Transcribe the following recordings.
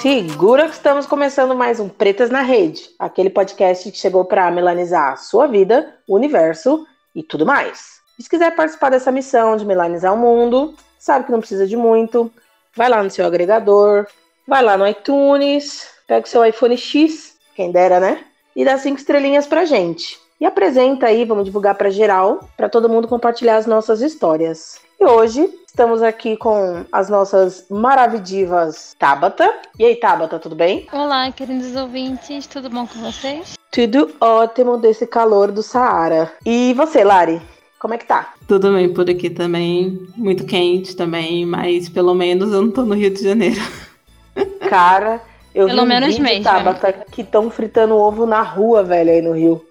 Segura que estamos começando mais um Pretas na Rede, aquele podcast que chegou para melanizar a sua vida, o universo e tudo mais. E se quiser participar dessa missão de melanizar o mundo, sabe que não precisa de muito, vai lá no seu agregador, vai lá no iTunes, pega o seu iPhone X, quem dera, né? E dá cinco estrelinhas pra gente. E apresenta aí, vamos divulgar para geral, para todo mundo compartilhar as nossas histórias. E hoje estamos aqui com as nossas maravilhivas Tabata. E aí, Tabata, tudo bem? Olá, queridos ouvintes, tudo bom com vocês? Tudo ótimo desse calor do Saara. E você, Lari? Como é que tá? Tudo bem por aqui também. Muito quente também, mas pelo menos eu não tô no Rio de Janeiro. Cara, eu Pelo vi menos um vídeo, mesmo. Tabata, que estão fritando ovo na rua, velho, aí no Rio.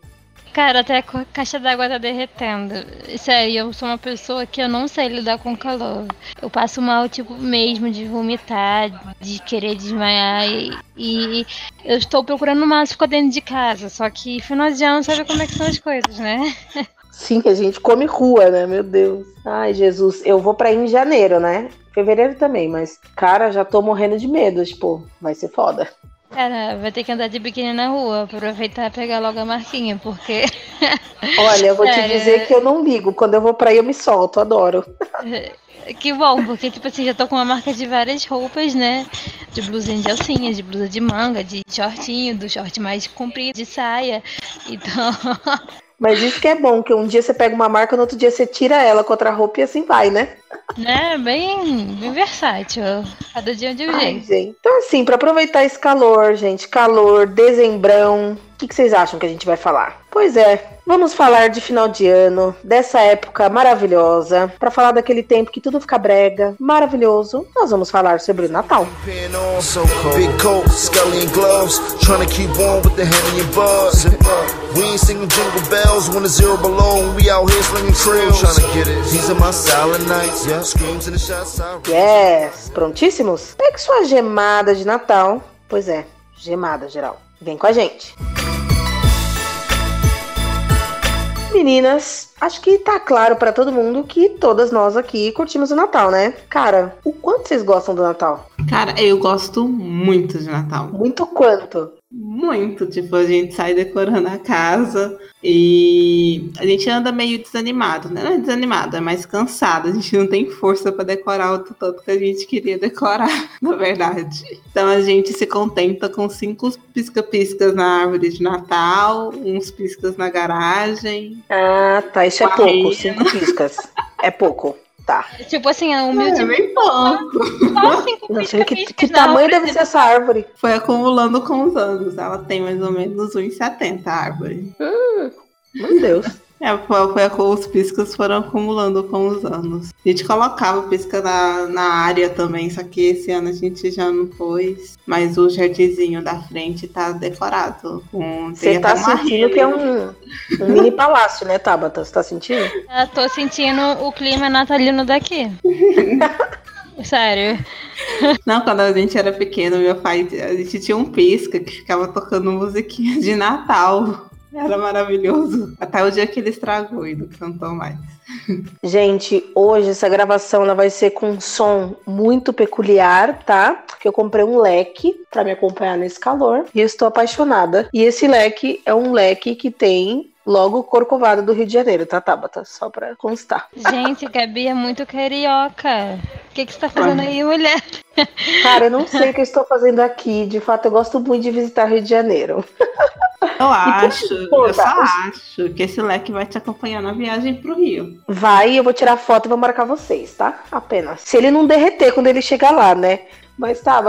Cara, até a caixa d'água tá derretendo. Sério, eu sou uma pessoa que eu não sei lidar com calor. Eu passo mal, tipo, mesmo de vomitar, de querer desmaiar. E, e eu estou procurando mais ficar dentro de casa. Só que final de ano sabe como é que são as coisas, né? Sim, que a gente come rua, né? Meu Deus. Ai, Jesus. Eu vou pra ir em janeiro, né? Fevereiro também, mas, cara, já tô morrendo de medo. Tipo, vai ser foda. Cara, vai ter que andar de biquíni na rua, aproveitar e pegar logo a marquinha, porque Olha, eu vou te dizer que eu não ligo. Quando eu vou pra aí, eu me solto. Adoro. Que bom, porque, tipo assim, já tô com uma marca de várias roupas, né? De blusinha de alcinha, de blusa de manga, de shortinho, do short mais comprido, de saia. Então, Mas isso que é bom, que um dia você pega uma marca, no outro dia você tira ela com outra roupa e assim vai, né? Né? Bem, bem versátil. Cada dia de um Ai, jeito. gente. Então, assim, pra aproveitar esse calor, gente, calor, dezembrão, o que, que vocês acham que a gente vai falar? Pois é, vamos falar de final de ano, dessa época maravilhosa, pra falar daquele tempo que tudo fica brega, maravilhoso. Nós vamos falar sobre o Natal. Yes! Prontíssimos? Pegue sua gemada de Natal. Pois é, gemada geral. Vem com a gente. Meninas, acho que tá claro pra todo mundo que todas nós aqui curtimos o Natal, né? Cara, o quanto vocês gostam do Natal? Cara, eu gosto muito de Natal. Muito quanto? Muito. Tipo, a gente sai decorando a casa e a gente anda meio desanimado, né? Não é desanimado, é mais cansado. A gente não tem força pra decorar o tanto que a gente queria decorar, na verdade. Então a gente se contenta com cinco pisca-piscas na árvore de Natal, uns piscas na garagem. Ah, tá. Isso é pouco. Cinco piscas. É pouco. Tá. Tipo assim, é humilde. É bem pouco. Só cinco Não sei que, que tamanho deve ser essa árvore. Foi acumulando com os anos. Ela tem mais ou menos 1,70 a árvore. Meu Deus. É, foi, foi, os piscas foram acumulando com os anos. A gente colocava pisca na, na área também, só que esse ano a gente já não pôs. Mas o jardinzinho da frente tá decorado. Você tá sentindo que é um, um mini palácio, né, Tabata? Você tá sentindo? Eu tô sentindo o clima natalino daqui. Sério. Não, quando a gente era pequeno, meu pai, a gente tinha um pisca que ficava tocando musiquinha de Natal. Era maravilhoso. Até o dia que ele estragou e não cantou mais. Gente, hoje essa gravação ela vai ser com um som muito peculiar, tá? Porque eu comprei um leque pra me acompanhar nesse calor e eu estou apaixonada. E esse leque é um leque que tem logo Corcovado do Rio de Janeiro, tá, Tabata? Só pra constar. Gente, Gabi é muito carioca. O que, que você tá fazendo aí, mulher? Cara, eu não sei o que eu estou fazendo aqui. De fato, eu gosto muito de visitar Rio de Janeiro. Eu acho, pô, eu só acho que esse leque vai te acompanhar na viagem pro Rio. Vai, eu vou tirar foto e vou marcar vocês, tá? Apenas. Se ele não derreter quando ele chegar lá, né? Mas tá,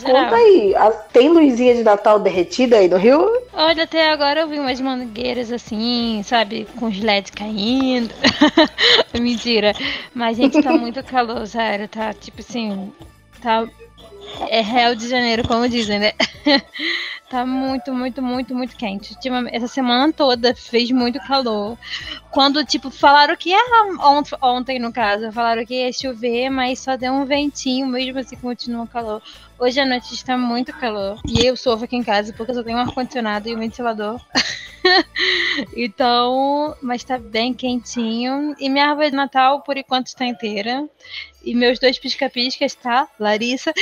geral. Conta aí, tem luzinha de Natal derretida aí no Rio? Olha, até agora eu vi umas mangueiras assim, sabe, com os LEDs caindo. Mentira. Mas, gente, tá muito calor, sério. Tá, tipo assim, tá... É Rio de Janeiro, como dizem, né? tá muito, muito, muito, muito quente. Essa semana toda fez muito calor. Quando, tipo, falaram que ia... Ont ontem, no caso, falaram que ia chover, mas só deu um ventinho, mesmo assim continua calor. Hoje à noite está muito calor. E eu sofro aqui em casa porque eu só tenho um ar-condicionado e um ventilador. então, mas tá bem quentinho. E minha árvore de Natal, por enquanto, está inteira. E meus dois pisca-piscas, tá? Larissa,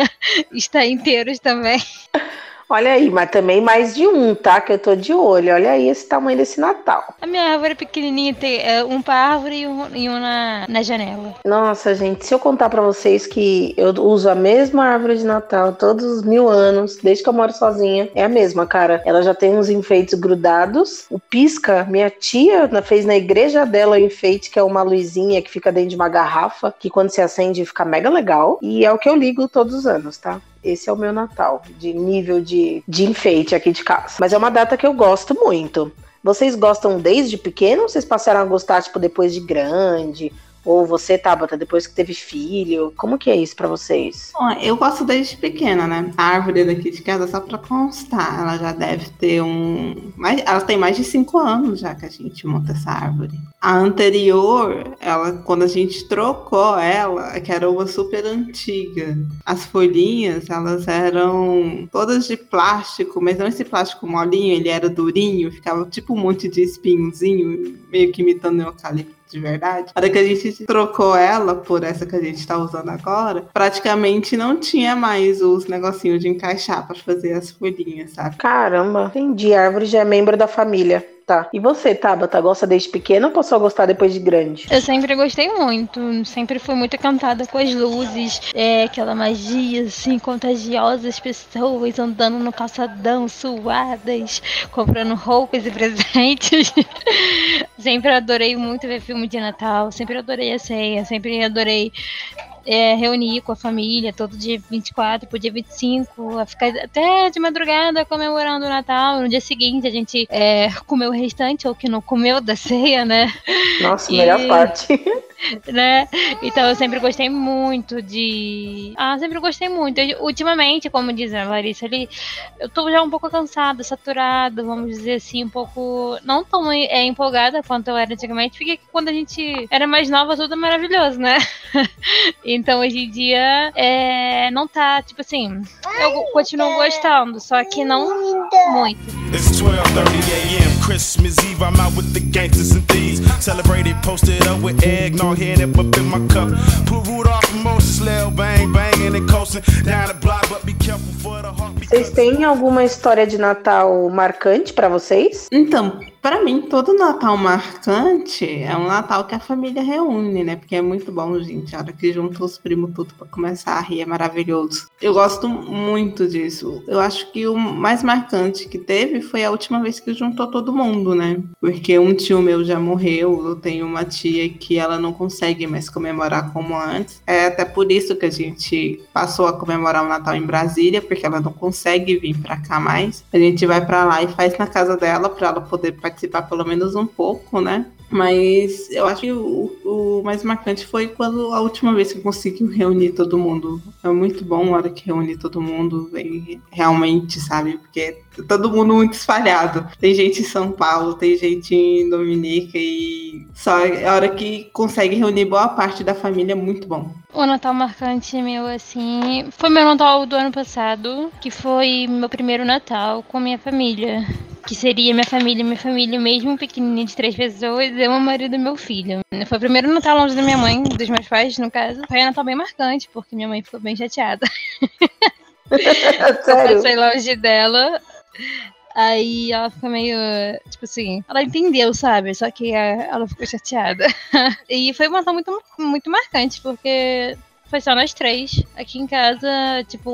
está inteiros também. Olha aí, mas também mais de um, tá? Que eu tô de olho. Olha aí esse tamanho desse Natal. A minha árvore é pequenininha, tem é, um pra árvore e um, e um na, na janela. Nossa, gente, se eu contar pra vocês que eu uso a mesma árvore de Natal todos os mil anos, desde que eu moro sozinha, é a mesma, cara. Ela já tem uns enfeites grudados. O pisca, minha tia fez na igreja dela o enfeite, que é uma luzinha que fica dentro de uma garrafa, que quando se acende fica mega legal. E é o que eu ligo todos os anos, tá? Esse é o meu Natal, de nível de, de enfeite aqui de casa. Mas é uma data que eu gosto muito. Vocês gostam desde pequeno ou vocês passaram a gostar, tipo, depois de grande? Ou você, Tabata, depois que teve filho? Como que é isso para vocês? Bom, eu gosto desde pequena, né? A árvore daqui de casa, só pra constar, ela já deve ter um. Ela tem mais de cinco anos já que a gente monta essa árvore. A anterior, ela, quando a gente trocou ela, que era uma super antiga, as folhinhas, elas eram todas de plástico, mas não esse plástico molinho, ele era durinho, ficava tipo um monte de espinhozinho, meio que imitando eucalipto de verdade. A hora que a gente trocou ela por essa que a gente tá usando agora, praticamente não tinha mais os negocinhos de encaixar para fazer as folhinhas, sabe? Caramba, entendi. A árvore já é membro da família. Tá. E você, Tabata, gosta desde pequena ou passou a gostar depois de grande? Eu sempre gostei muito. Sempre fui muito encantada com as luzes, é, aquela magia, assim, contagiosa, as pessoas andando no calçadão, suadas, comprando roupas e presentes. sempre adorei muito ver filme de Natal, sempre adorei a ceia, sempre adorei é, reunir com a família todo dia 24 pro dia 25, a ficar até de madrugada comemorando o Natal. No dia seguinte a gente é, comeu o restante, ou que não comeu da ceia, né? Nossa, e... melhor parte. né? Então eu sempre gostei muito de. Ah, sempre gostei muito. Eu, ultimamente, como diz a Larissa ali, eu tô já um pouco cansada, saturada, vamos dizer assim, um pouco. Não tão é, empolgada quanto eu era antigamente, porque quando a gente era mais nova, tudo é maravilhoso, né? então hoje em dia é, não tá, tipo assim, eu continuo gostando, só que não muito. It's 12:30 a.m. Christmas Eve, I'm out with the gangsters and thieves. Celebrated, posted up with eggnog all head up, up in my cup. Put Rudolph and Moses, Lil bang, bang, and coasting down the block, but be careful for the heartbeat. Vocês têm alguma história de Natal marcante para vocês? Então, para mim, todo Natal marcante é um Natal que a família reúne, né? Porque é muito bom, gente. A hora que junta os primos tudo para começar a rir é maravilhoso. Eu gosto muito disso. Eu acho que o mais marcante que teve foi a última vez que juntou todo mundo, né? Porque um tio meu já morreu, eu tenho uma tia que ela não consegue mais comemorar como antes. É até por isso que a gente passou a comemorar o Natal em Brasília, porque ela não consegue vir para cá mais. A gente vai para lá e faz na casa dela para ela poder participar pelo menos um pouco, né? Mas eu acho que o, o, mais marcante foi quando a última vez que eu consegui reunir todo mundo. É muito bom a hora que reúne todo mundo, vem realmente, sabe? Porque é todo mundo muito espalhado. Tem gente em São Paulo, tem gente em Dominica e só a hora que consegue reunir boa parte da família é muito bom. O Natal marcante meu, assim, foi meu Natal do ano passado, que foi meu primeiro Natal com minha família que seria minha família, minha família mesmo pequenininha de três pessoas, eu, meu marido e meu filho. Foi o primeiro Natal longe da minha mãe, dos meus pais, no caso. Foi um Natal bem marcante, porque minha mãe ficou bem chateada. Sério? Eu passei longe dela. Aí ela ficou meio, tipo assim, ela entendeu, sabe? Só que ela ficou chateada. E foi um Natal muito, muito marcante, porque foi só nós três aqui em casa, tipo,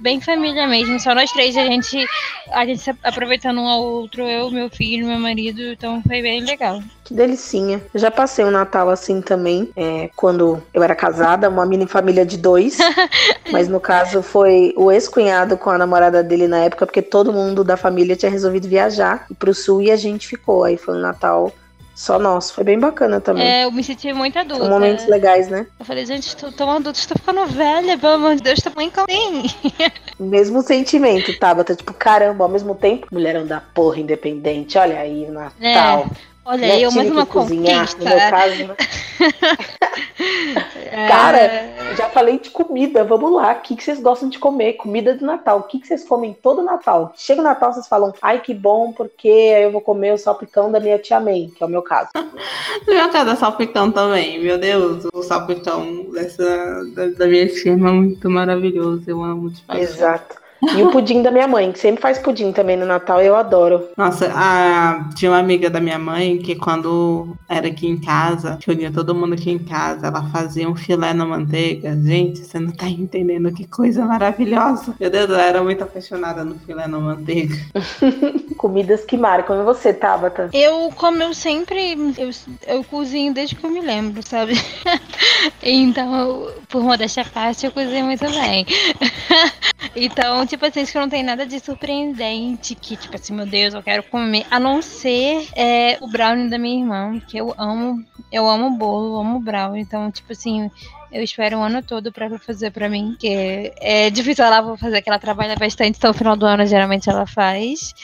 bem família mesmo, só nós três, a gente, a gente aproveitando um ao outro, eu, meu filho, meu marido, então foi bem legal. Que delicinha. Eu já passei o um Natal assim também, é, quando eu era casada, uma mini família de dois. mas no caso foi o ex-cunhado com a namorada dele na época, porque todo mundo da família tinha resolvido viajar pro sul e a gente ficou. Aí foi um Natal só nosso. Foi bem bacana também. É, eu me senti muito adulta. São momentos legais, né? Eu falei, gente, estou tão adulta, estou ficando velha, pelo amor de Deus, tô mãe mim. Mesmo sentimento, Tabata, tipo, caramba, ao mesmo tempo, mulherão da porra independente, olha aí, Natal. É. Olha, né? eu Tive mais uma cozinhar, conquista. no meu caso. né? É, Cara, já falei de comida, vamos lá. O que, que vocês gostam de comer? Comida de Natal. O que, que vocês comem todo Natal? Chega o Natal, vocês falam, ai que bom, porque aí eu vou comer o salpicão da minha tia May, que é o meu caso. No meu caso é salpicão também, meu Deus, o salpicão dessa, da, da minha firma é muito maravilhoso, eu amo de paixão. Exato. E o pudim da minha mãe, que sempre faz pudim também no Natal, eu adoro. Nossa, a, tinha uma amiga da minha mãe que quando era aqui em casa, que unia todo mundo aqui em casa, ela fazia um filé na manteiga. Gente, você não tá entendendo que coisa maravilhosa. Meu Deus, eu era muito apaixonada no filé na manteiga. Comidas que marcam. E você, Tabata? Eu, como eu sempre. Eu, eu cozinho desde que eu me lembro, sabe? então, eu, por modéstia à parte, eu cozinho muito bem. então, tipo assim, acho que não tem nada de surpreendente. Que, tipo assim, meu Deus, eu quero comer. A não ser é, o brownie da minha irmã, que eu amo. Eu amo bolo, amo brownie. Então, tipo assim. Eu espero o ano todo pra ela fazer pra mim, que é difícil ela vou fazer, que ela trabalha bastante, então no final do ano geralmente ela faz.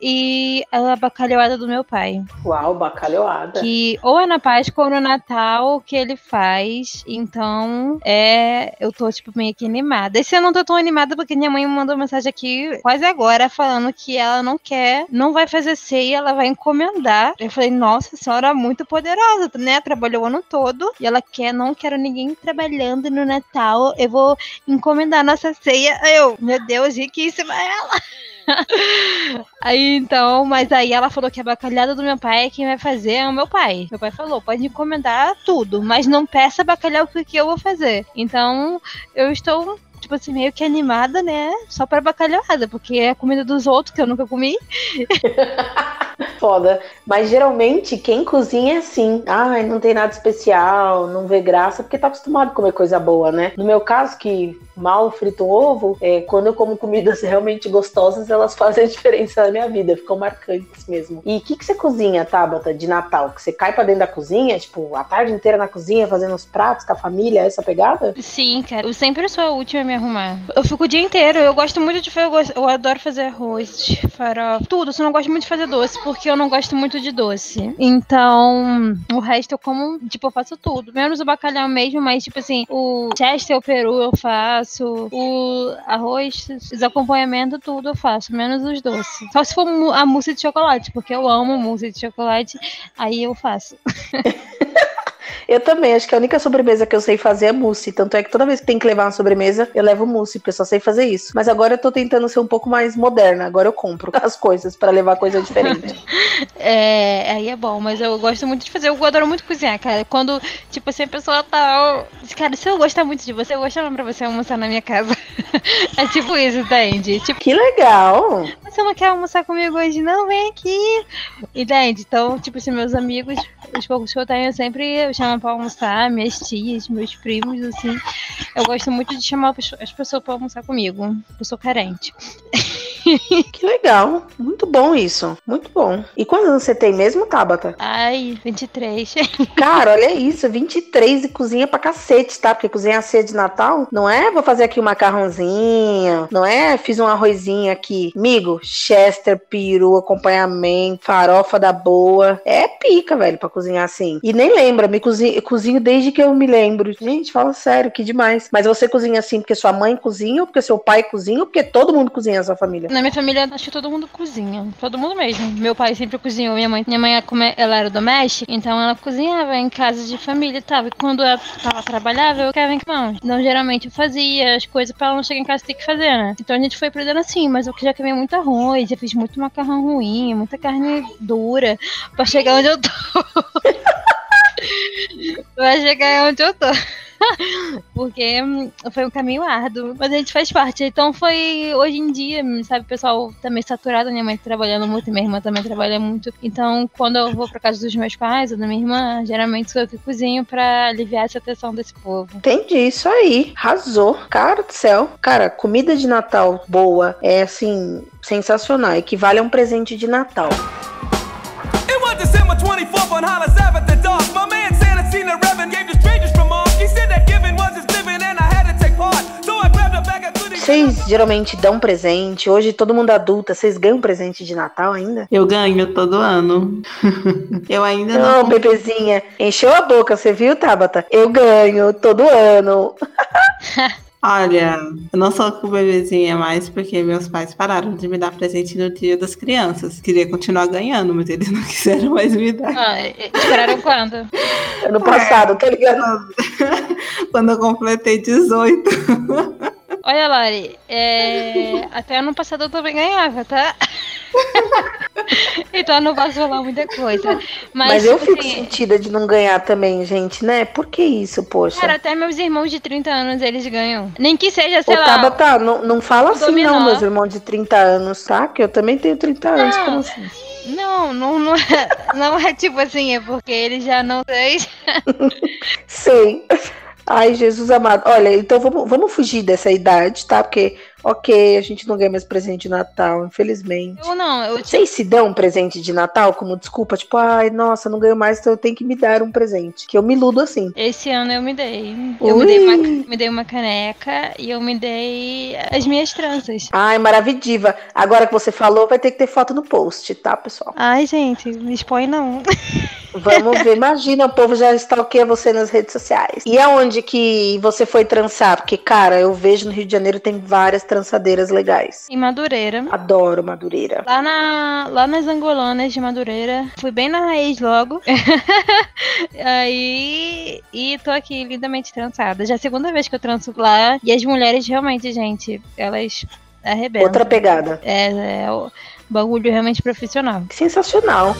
E a bacalhoada do meu pai, Uau, bacalhoada. que ou é na Páscoa ou no Natal que ele faz. Então, é, eu tô tipo meio que animada. Esse ano eu não tô tão animada porque minha mãe me mandou mensagem aqui quase agora falando que ela não quer, não vai fazer ceia, ela vai encomendar. Eu falei, nossa senhora, muito poderosa, né? Trabalhou o ano todo e ela quer, não quero ninguém trabalhando no Natal. Eu vou encomendar nossa ceia. Eu, meu Deus, riquíssima ela. Aí então, mas aí ela falou que a bacalhada do meu pai, quem vai fazer é o meu pai. Meu pai falou, pode encomendar tudo, mas não peça bacalhau que que eu vou fazer. Então, eu estou, tipo assim, meio que animada, né? Só pra bacalhada, porque é comida dos outros que eu nunca comi. Foda. Mas geralmente quem cozinha é assim. Ai, não tem nada especial, não vê graça, porque tá acostumado a comer coisa boa, né? No meu caso, que mal frito ovo, é, quando eu como comidas realmente gostosas, elas fazem diferença na minha vida, ficam marcantes mesmo. E o que, que você cozinha, Tabata, de Natal? Que você cai pra dentro da cozinha, tipo, a tarde inteira na cozinha, fazendo os pratos com a família, essa pegada? Sim, cara. Eu sempre sou a última a me arrumar. Eu fico o dia inteiro. Eu gosto muito de fazer. Eu, eu adoro fazer arroz, farofa, tudo. Só não gosto muito de fazer doce, porque eu não gosto muito de doce. Então, o resto eu como, tipo, eu faço tudo. Menos o bacalhau mesmo, mas, tipo assim, o chester, o peru eu faço. O arroz, os acompanhamentos, tudo eu faço. Menos os doces. Só se for a mousse de chocolate, porque eu amo mousse de chocolate. Aí eu faço. Eu também, acho que a única sobremesa que eu sei fazer é mousse. Tanto é que toda vez que tem que levar uma sobremesa, eu levo mousse, porque eu só sei fazer isso. Mas agora eu tô tentando ser um pouco mais moderna. Agora eu compro as coisas pra levar coisa diferente. É, aí é bom, mas eu gosto muito de fazer. Eu adoro muito cozinhar, cara. Quando, tipo assim, a pessoa tá. Cara, se eu gostar muito de você, eu vou chamar pra você almoçar na minha casa. é tipo isso, entende? Tipo, que legal! você não quer almoçar comigo hoje? Não, vem aqui. Entende? Então, tipo assim, meus amigos, os poucos que eu tenho, eu sempre chamo pra almoçar, minhas tias, meus primos, assim. Eu gosto muito de chamar as pessoas pra almoçar comigo. Eu sou carente. Que legal. Muito bom isso. Muito bom. E quantos anos você tem mesmo, Tabata? Ai, 23. Cara, olha isso. 23 e cozinha pra cacete, tá? Porque cozinhar ceia de Natal não é vou fazer aqui um macarrãozinho, não é fiz um arrozinho aqui. Amigo, chester, peru, acompanhamento, farofa da boa. É pica, velho, pra cozinhar assim. E nem lembra, me cozinho, eu cozinho desde que eu me lembro. Gente, fala sério, que demais. Mas você cozinha assim porque sua mãe cozinha, ou porque seu pai cozinha, ou porque todo mundo cozinha na sua família? Na minha família, acho que todo mundo cozinha. Todo mundo mesmo. Meu pai sempre cozinhou. Minha mãe, minha mãe come- ela era doméstica, então ela cozinhava em casa de família e tal. E quando ela, ela trabalhava, eu ficava em mão. Então, geralmente, eu fazia as coisas pra ela não chegar em casa e ter que fazer, né? Então a gente foi aprendendo assim, mas eu já comi muito arroz, já fiz muito macarrão ruim, muita carne dura, pra chegar onde eu tô. pra chegar onde eu tô. Porque hum, foi um caminho árduo, mas a gente faz parte. Então foi hoje em dia, sabe, o pessoal tá meio saturado, minha mãe trabalhando muito, minha irmã também trabalha muito. Então, quando eu vou pra casa dos meus pais ou da minha irmã, geralmente sou eu que cozinho pra aliviar essa tensão desse povo. Entendi, isso aí. Arrasou. Cara do céu. Cara, comida de Natal boa é assim, sensacional. Equivale a um presente de Natal. It was December 24th on Hollis the dark. My man Santa seen the Reverend, gave the Vocês geralmente dão presente. Hoje todo mundo adulta. Vocês ganham presente de Natal ainda? Eu ganho todo ano. eu ainda Não, não. bebezinha. Encheu a boca, você viu, Tabata? Eu ganho todo ano. Olha, eu não sou com bebezinha mais porque meus pais pararam de me dar presente no dia das crianças. Queria continuar ganhando, mas eles não quiseram mais me dar. Ah, esperaram quando? Ano passado, tá ligado? Quando eu completei 18. Olha, Lari, é, até ano passado eu também ganhava, tá? então não posso falar muita coisa. Mas, Mas eu tipo fico assim, sentida de não ganhar também, gente, né? Por que isso, poxa? Cara, até meus irmãos de 30 anos eles ganham. Nem que seja, sei Ô, lá. Tabata, não, não fala assim dominó. não, meus irmãos de 30 anos, tá? Que eu também tenho 30 anos, Não. como assim? Não, não, não é, não é tipo assim, é porque eles já não têm. Sei. Ai, Jesus amado. Olha, então vamos, vamos fugir dessa idade, tá? Porque, ok, a gente não ganha mais presente de Natal, infelizmente. Eu não, eu Vocês se dão um presente de Natal como desculpa? Tipo, ai, nossa, não ganho mais, então eu tenho que me dar um presente. Que eu me iludo assim. Esse ano eu me dei. Eu Ui. me dei, uma, me dei uma caneca e eu me dei as minhas tranças. Ai, maravidiva. Agora que você falou, vai ter que ter foto no post, tá, pessoal? Ai, gente, me expõe não. Vamos ver. Imagina, o povo já stalkeia você nas redes sociais. E aonde que você foi trançar? Porque, cara, eu vejo no Rio de Janeiro tem várias trançadeiras legais. Em Madureira. Adoro Madureira. Lá, na, lá nas Angolanas de Madureira. Fui bem na raiz logo. Aí. E tô aqui lindamente trançada. Já é a segunda vez que eu tranço lá. E as mulheres realmente, gente, elas arrebentam. Outra pegada. É, é o bagulho realmente profissional. Sensacional.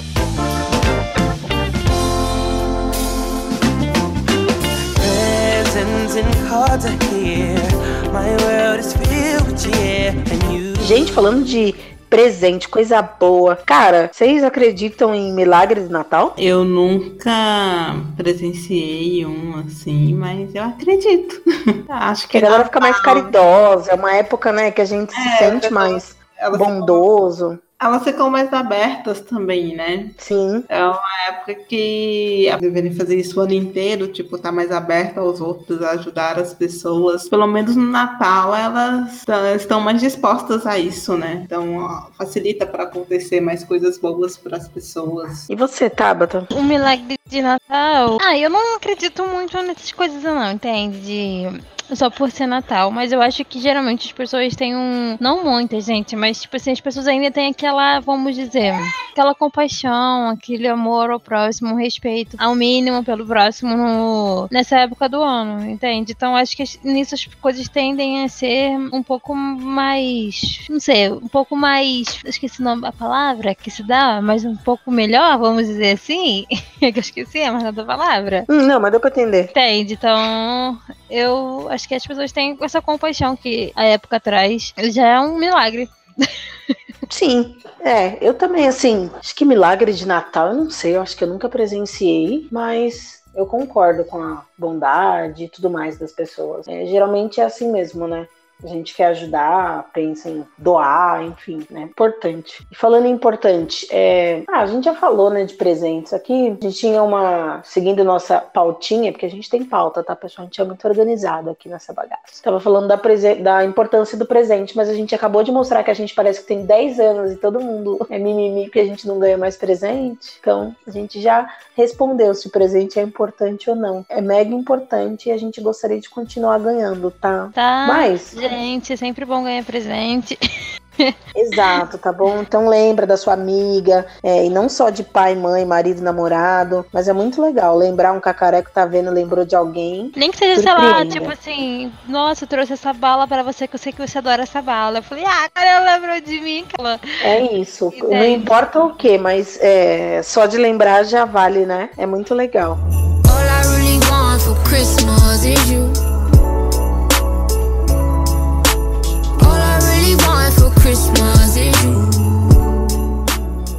Gente, falando de presente, coisa boa. Cara, vocês acreditam em milagres de Natal? Eu nunca presenciei um assim, mas eu acredito. Acho que a galera fica mais Natal, caridosa. É uma época, né, que a gente se sente mais bondoso. Elas ficam mais abertas também, né? Sim. É uma época que deveria fazer isso o ano inteiro, tipo, tá mais aberta aos outros, a ajudar as pessoas. Pelo menos no Natal, elas tá- estão mais dispostas a isso, né? Então, ó, facilita para acontecer mais coisas boas para as pessoas. E você, Tabata? Um milagre de Natal. Ah, eu não acredito muito nessas coisas, não, entende? De- Só por ser Natal. Mas eu acho que geralmente as pessoas têm um. Não muita, gente, mas tipo assim, as pessoas ainda têm aquela, vamos dizer, aquela compaixão, aquele amor ao próximo, um respeito ao mínimo pelo próximo no... nessa época do ano, entende? Então acho que nisso as coisas tendem a ser um pouco mais. Não sei, um pouco mais. Esqueci o nome, a palavra que se dá, mas um pouco melhor, vamos dizer assim. que eu esqueci a mais da palavra. Hum, não, mas deu pra entender. Entende? Então, eu acho que as pessoas têm essa compaixão que a época traz. Já é um milagre. Sim, é, eu também, assim, acho que milagre de Natal, eu não sei, eu acho que eu nunca presenciei, mas eu concordo com a bondade e tudo mais das pessoas. É, geralmente é assim mesmo, né? A gente quer ajudar, pensa em doar, enfim, né? Importante. E falando em importante, é... ah, a gente já falou, né, de presentes aqui. A gente tinha uma. Seguindo nossa pautinha, porque a gente tem pauta, tá, pessoal? A gente é muito organizado aqui nessa bagaça. Tava falando da, da importância do presente, mas a gente acabou de mostrar que a gente parece que tem 10 anos e todo mundo é mimimi que a gente não ganha mais presente. Então, a gente já respondeu se o presente é importante ou não. É mega importante e a gente gostaria de continuar ganhando, tá? Tá? Mas. É sempre bom ganhar presente. Exato, tá bom? Então lembra da sua amiga, é, e não só de pai, mãe, marido, namorado, mas é muito legal lembrar um cacareco tá vendo, lembrou de alguém. Nem que seja, sei lá, tipo assim, nossa, eu trouxe essa bala pra você que eu sei que você adora essa bala. Eu falei, ah, cara, ela lembrou de mim. Aquela... É isso, E não daí? importa o que, mas é, só de lembrar já vale, né? É muito legal. All I really want for Christmas is you. Christmas is you.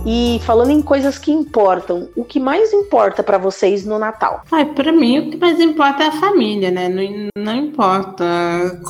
E falando em coisas que importam, o que mais importa pra vocês no Natal? Ai, pra mim o que mais importa é a família, né? Não, não importa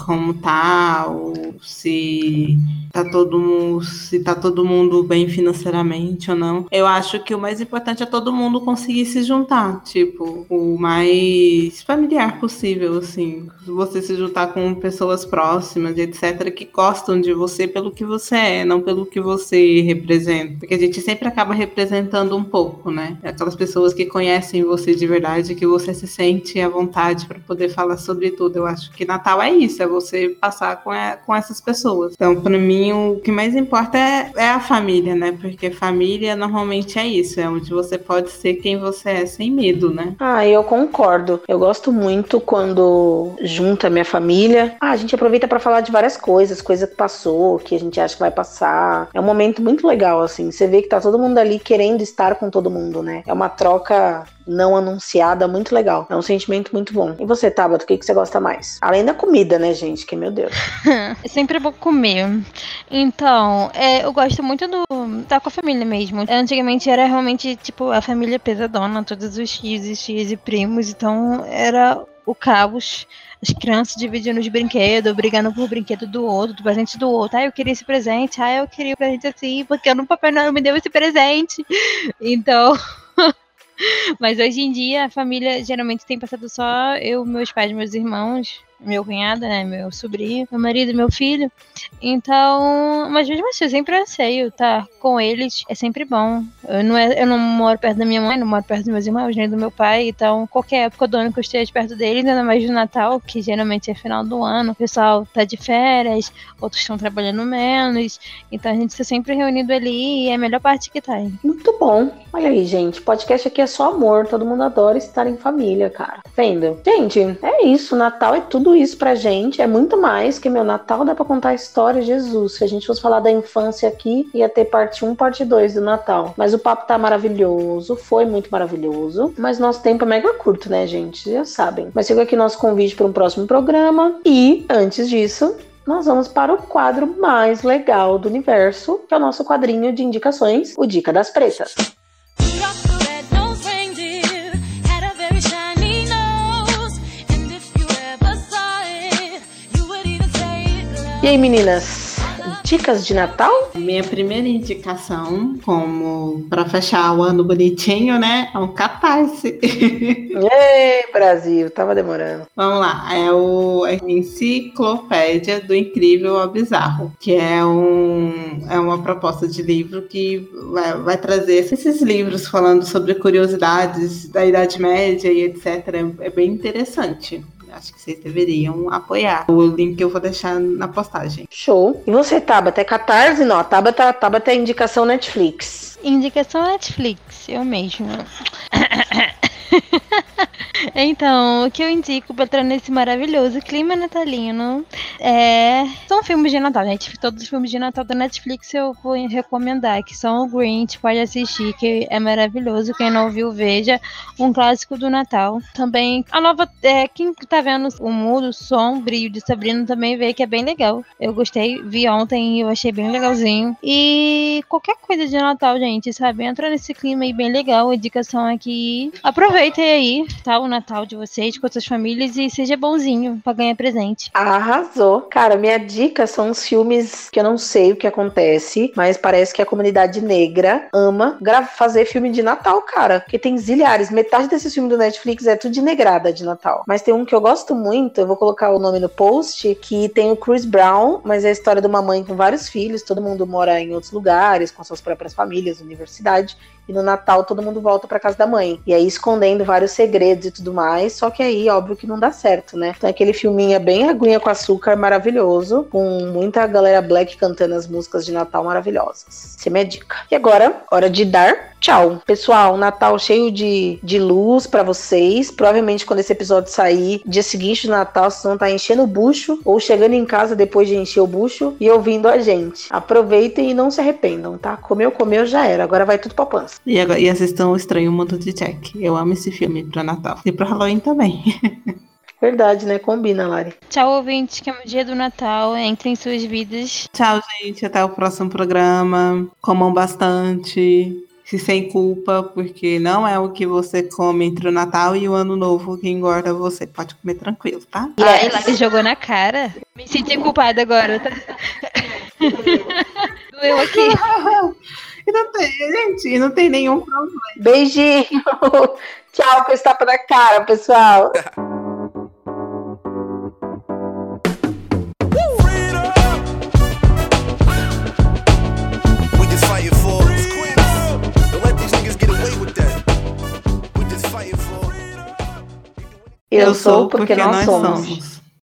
como tá, ou se tá todo mundo, se tá todo mundo bem financeiramente ou não. Eu acho que o mais importante é todo mundo conseguir se juntar, tipo, o mais familiar possível, assim. Você se juntar com pessoas próximas, etc, que gostam de você pelo que você é, não pelo que você representa. Porque a gente sempre acaba representando um pouco, né? Aquelas pessoas que conhecem você de verdade, que você se sente à vontade para poder falar sobre tudo. Eu acho que Natal é isso, é você passar com, a, com essas pessoas. Então, para mim, o que mais importa é, é a família, né? Porque família normalmente é isso, é onde você pode ser quem você é sem medo, né? Ah, eu concordo. Eu gosto muito quando junta minha família. Ah, a gente aproveita para falar de várias coisas, coisa que passou, que a gente acha que vai passar. É um momento muito legal, assim. Você vê que tá todo mundo ali querendo estar com todo mundo, né? É uma troca não anunciada muito legal. É um sentimento muito bom. E você, Tabata, o que, que você gosta mais? Além da comida, né, gente? Que meu Deus. sempre bom comer. Então, é, eu gosto muito do. estar tá com a família mesmo. Antigamente era realmente, tipo, a família pesadona, todos os tios e tias e primos. Então, era o caos as crianças dividindo os brinquedos, brigando por brinquedo do outro, do presente do outro. Ah, eu queria esse presente, ah, eu queria o presente assim, porque no Papai Noel me deu esse presente. Então. Mas hoje em dia a família geralmente tem passado só eu, meus pais, meus irmãos meu cunhado, né? Meu sobrinho, meu marido, meu filho. Então, mas mesmo assim, eu sempre anseio estar com eles. É sempre bom. Eu não, é, eu não moro perto da minha mãe, não moro perto dos meus irmãos, nem do meu pai. Então, qualquer época do ano que eu esteja perto deles, ainda mais do Natal, que geralmente é final do ano, o pessoal tá de férias, outros estão trabalhando menos. Então, a gente está sempre reunido ali e é a melhor parte que tá. Muito bom. Olha aí, gente. Podcast aqui é só amor. Todo mundo adora estar em família, cara. Vendo? Gente, é isso. Natal é tudo isso pra gente é muito mais que meu Natal dá pra contar a história de Jesus. Se a gente fosse falar da infância aqui, ia ter parte 1, parte 2 do Natal. Mas o papo tá maravilhoso, foi muito maravilhoso. Mas nosso tempo é mega curto, né, gente? Já sabem. Mas fica aqui nosso convite para um próximo programa. E, antes disso, nós vamos para o quadro mais legal do universo, que é o nosso quadrinho de indicações, o Dica das Pretas. E aí, meninas? Dicas de Natal? Minha primeira indicação, como para fechar o ano bonitinho, né? É um catarse. Ei, Brasil, tava demorando. Vamos lá, é o a Enciclopédia do Incrível ao Bizarro, que é, um, é uma proposta de livro que vai, vai trazer esses livros falando sobre curiosidades da Idade Média e etc. É, é bem interessante. Acho que vocês deveriam apoiar. O link eu vou deixar na postagem. Show. E você, Tabata? É Catarse? Não, a Tabata, a Tabata é indicação Netflix. Indicação Netflix, eu mesmo. Então, o que eu indico pra entrar nesse maravilhoso clima natalino é. São filmes de Natal, gente. Todos os filmes de Natal da Netflix eu vou recomendar, que são o Grinch, pode assistir, que é maravilhoso. Quem não viu, veja. Um clássico do Natal. Também a nova. É, quem tá vendo o mudo, sombrio de Sabrina também vê que é bem legal. Eu gostei, vi ontem e eu achei bem legalzinho. E qualquer coisa de Natal, gente, sabe? Entra nesse clima aí bem legal. A indicação aqui. Aproveitem aí, tá? O Natal de vocês com suas famílias e seja bonzinho para ganhar presente. Arrasou. Cara, minha dica são os filmes que eu não sei o que acontece, mas parece que a comunidade negra ama fazer filme de Natal, cara. Porque tem zilhares. Metade desses filmes do Netflix é tudo de negrada de Natal. Mas tem um que eu gosto muito, eu vou colocar o nome no post, que tem o Chris Brown, mas é a história de uma mãe com vários filhos, todo mundo mora em outros lugares, com suas próprias famílias, universidade. E no Natal todo mundo volta para casa da mãe. E aí escondendo vários segredos e tudo mais. Só que aí, óbvio que não dá certo, né? Então aquele filminho é bem aguinha com açúcar, maravilhoso. Com muita galera black cantando as músicas de Natal maravilhosas. Essa é minha dica. E agora, hora de dar tchau. Pessoal, Natal cheio de, de luz para vocês. Provavelmente quando esse episódio sair, dia seguinte do Natal, vocês vão estar tá enchendo o bucho ou chegando em casa depois de encher o bucho e ouvindo a gente. Aproveitem e não se arrependam, tá? Comeu, comeu, já era. Agora vai tudo pra pança. E, agora, e assistam O Estranho Mundo de Jack. Eu amo esse filme pra Natal. E pra Halloween também. Verdade, né? Combina, Lari. Tchau, ouvintes, que é o dia do Natal. Entrem em suas vidas. Tchau, gente. Até o próximo programa. Comam bastante. Se sem culpa, porque não é o que você come entre o Natal e o Ano Novo que engorda é você. Pode comer tranquilo, tá? E ela se jogou na cara. Me senti culpada agora. Tá? Doeu aqui. E não tem, gente, e não tem nenhum problema. Beijinho. Tchau, que está para cara, pessoal. Eu sou porque, porque nós, nós somos. somos.